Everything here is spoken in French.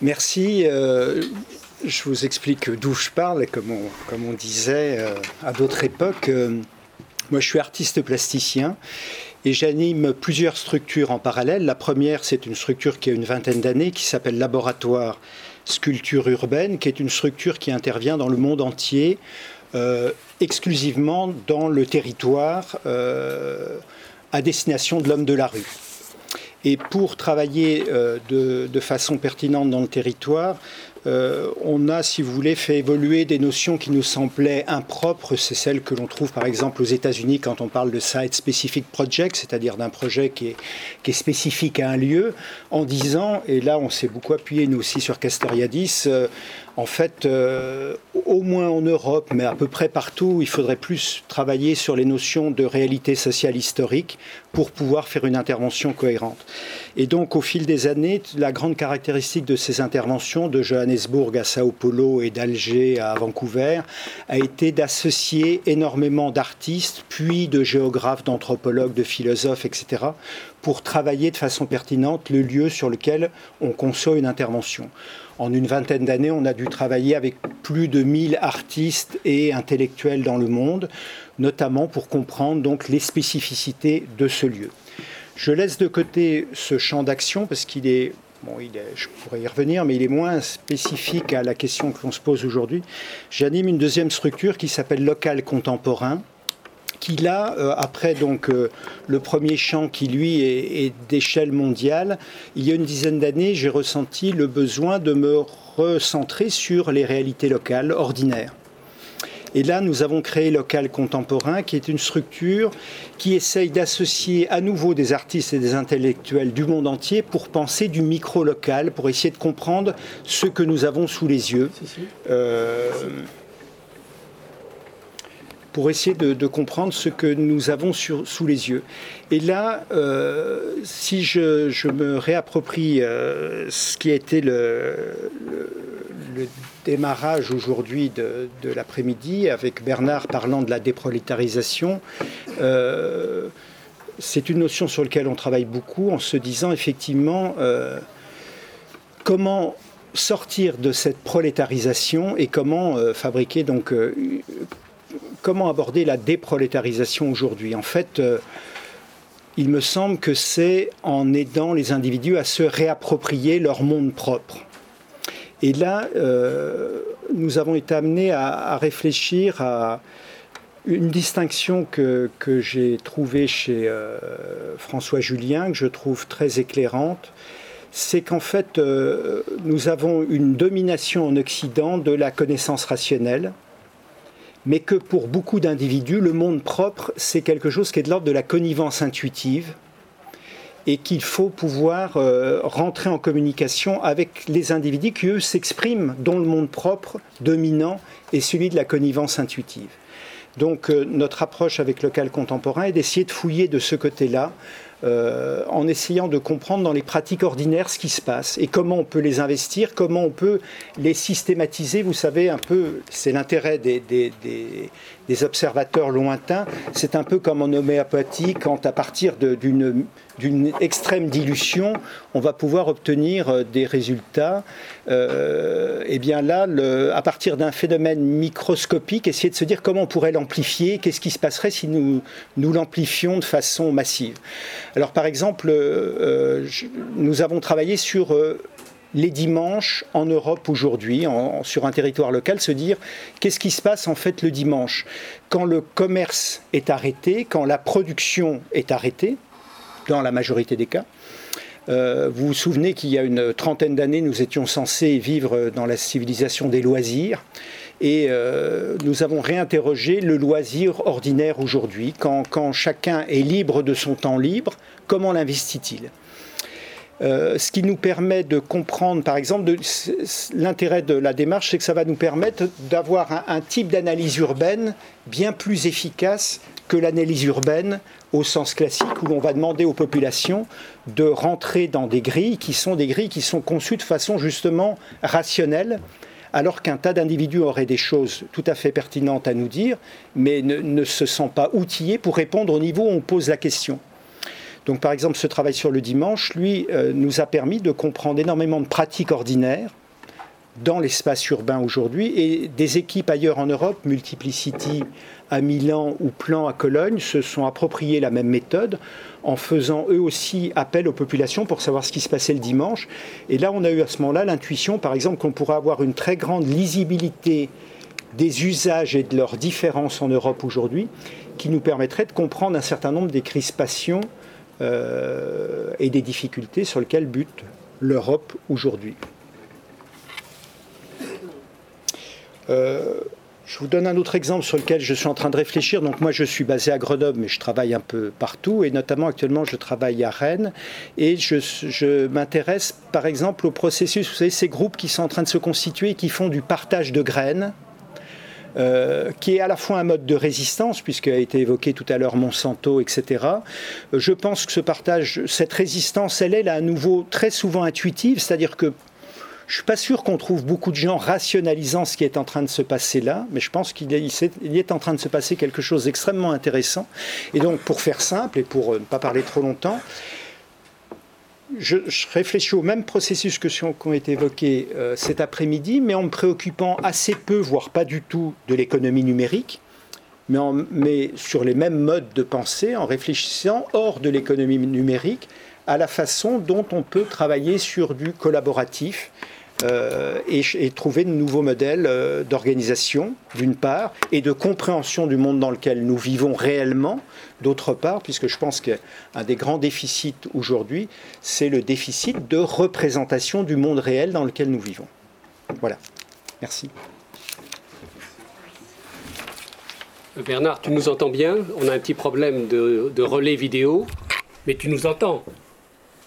Merci. Euh, je vous explique d'où je parle, comme on, comme on disait euh, à d'autres époques. Euh, moi, je suis artiste plasticien et j'anime plusieurs structures en parallèle. La première, c'est une structure qui a une vingtaine d'années, qui s'appelle Laboratoire Sculpture Urbaine, qui est une structure qui intervient dans le monde entier, exclusivement dans le territoire à destination de l'homme de la rue. Et pour travailler euh, de, façon pertinente dans le territoire, euh, on a, si vous voulez, fait évoluer des notions qui nous semblaient impropres. C'est celles que l'on trouve, par exemple, aux États-Unis quand on parle de Site Specific Project, c'est-à-dire d'un projet qui est, spécifique à un lieu, en disant, et là on s'est beaucoup appuyé nous aussi sur Castoriadis, euh, en fait, euh, au moins en Europe, mais à peu près partout, il faudrait plus travailler sur les notions de réalité sociale historique pour pouvoir faire une intervention cohérente. Et donc, au fil des années, la grande caractéristique de ces interventions, de À Sao Paulo et d'Alger à Vancouver, a été d'associer énormément d'artistes, puis de géographes, d'anthropologues, de philosophes, etc., pour travailler de façon pertinente le lieu sur lequel on conçoit une intervention. En une vingtaine d'années, on a dû travailler avec plus de 1000 artistes et intellectuels dans le monde, notamment pour comprendre donc les spécificités de ce lieu. Je laisse de côté ce champ d'action parce qu'il est Je pourrais y revenir, mais il est moins spécifique à la question que l'on se pose aujourd'hui. J'anime une deuxième structure qui s'appelle Local Contemporain, qui là, euh, après donc euh, le premier champ qui lui est, d'échelle mondiale, il y a une dizaine d'années, j'ai ressenti le besoin de me recentrer sur les réalités locales ordinaires. Et là, nous avons créé Local Contemporain, qui est une structure qui essaye d'associer à nouveau des artistes et des intellectuels du monde entier pour penser du micro-local, pour essayer de comprendre ce que nous avons sous les yeux. Euh, pour essayer de, comprendre ce que nous avons sous les yeux. Et là, euh, si je, me réapproprie euh, ce qui a été le, démarrage aujourd'hui de, l'après-midi, avec Bernard parlant de la déprolétarisation, euh, c'est une notion sur laquelle on travaille beaucoup en se disant effectivement comment sortir de cette prolétarisation et comment fabriquer donc comment aborder la déprolétarisation aujourd'hui En fait, euh, il me semble que c'est en aidant les individus à se réapproprier leur monde propre. Et là, euh, nous avons été amenés à, réfléchir à une distinction que, j'ai trouvée chez euh, François Julien, que je trouve très éclairante, c'est qu'en fait, nous avons une domination en Occident de la connaissance rationnelle, mais que pour beaucoup d'individus, le monde propre, c'est quelque chose qui est de l'ordre de la connivence intuitive et qu'il faut pouvoir euh, rentrer en communication avec les individus qui, eux, s'expriment, dont le monde propre dominant est celui de la connivence intuitive. Donc euh, notre approche avec local contemporain est d'essayer de fouiller de ce côté-là euh, en essayant de comprendre dans les pratiques ordinaires ce qui se passe et comment on peut les investir, comment on peut les systématiser. Vous savez, un peu, c'est l'intérêt des, observateurs lointains. C'est un peu comme en homéopathie, quand à partir d'une extrême dilution, on va pouvoir obtenir euh, des résultats. Euh, et bien là, à partir d'un phénomène microscopique, essayer de se dire comment on pourrait l'amplifier, qu'est-ce qui se passerait si nous l'amplifions de façon massive. Alors par exemple, euh, nous avons travaillé sur les dimanches en Europe aujourd'hui, sur un territoire local, se dire qu'est-ce qui se passe en fait le dimanche Quand le commerce est arrêté, quand la production est arrêtée, dans la majorité des cas, euh, vous vous souvenez qu'il y a une trentaine d'années, nous étions censés vivre dans la civilisation des loisirs. Et euh, nous avons réinterrogé le loisir ordinaire aujourd'hui. quand, chacun est libre de son temps libre, comment l'investit-il? Euh, ce qui nous permet de comprendre, par exemple, l'intérêt de la démarche, c'est que ça va nous permettre d'avoir un, type d'analyse urbaine bien plus efficace que l'analyse urbaine au sens classique, où l'on va demander aux populations de rentrer dans des grilles qui sont des grilles qui sont conçues de façon justement rationnelle, alors qu'un tas d'individus auraient des choses tout à fait pertinentes à nous dire, mais ne, se sent pas outillés pour répondre au niveau où on pose la question. Donc par exemple, ce travail sur le dimanche, lui, euh, nous a permis de comprendre énormément de pratiques ordinaires dans l'espace urbain aujourd'hui et des équipes ailleurs en Europe, Multiplicity à Milan ou Plan à Cologne, se sont appropriés la même méthode en faisant eux aussi appel aux populations pour savoir ce qui se passait le dimanche. Et là, on a eu à ce moment-là l'intuition, par exemple, qu'on pourrait avoir une très grande lisibilité des usages et de leurs différences en Europe aujourd'hui, qui nous permettrait de comprendre un certain nombre des crispations euh, et des difficultés sur lesquelles bute l'Europe aujourd'hui. Euh, je vous donne un autre exemple sur lequel je suis en train de réfléchir. Donc moi, je suis basé à Grenoble, mais je travaille un peu partout, et notamment actuellement, je travaille à Rennes, et je, m'intéresse, par exemple, au processus. Vous savez, ces groupes qui sont en train de se constituer, qui font du partage de graines. Euh, qui est à la fois un mode de résistance, puisqu'il a été évoqué tout à l'heure Monsanto, etc. Euh, je pense que ce partage, cette résistance, elle est à nouveau très souvent intuitive, c'est-à-dire que je ne suis pas sûr qu'on trouve beaucoup de gens rationalisant ce qui est en train de se passer là, mais je pense qu'il est, en train de se passer quelque chose d'extrêmement intéressant. Et donc, pour faire simple et pour euh, ne pas parler trop longtemps, je, réfléchis au même processus que ceux qui ont été évoqués euh, cet après-midi, mais en me préoccupant assez peu, voire pas du tout, de l'économie numérique, mais sur les mêmes modes de pensée, en réfléchissant hors de l'économie numérique à la façon dont on peut travailler sur du collaboratif, euh, et, trouver de nouveaux modèles euh, d'organisation, d'une part, et de compréhension du monde dans lequel nous vivons réellement, d'autre part, puisque je pense qu'un des grands déficits aujourd'hui, c'est le déficit de représentation du monde réel dans lequel nous vivons. Voilà. Merci. Bernard, tu nous entends bien? On a un petit problème de relais vidéo, mais tu nous entends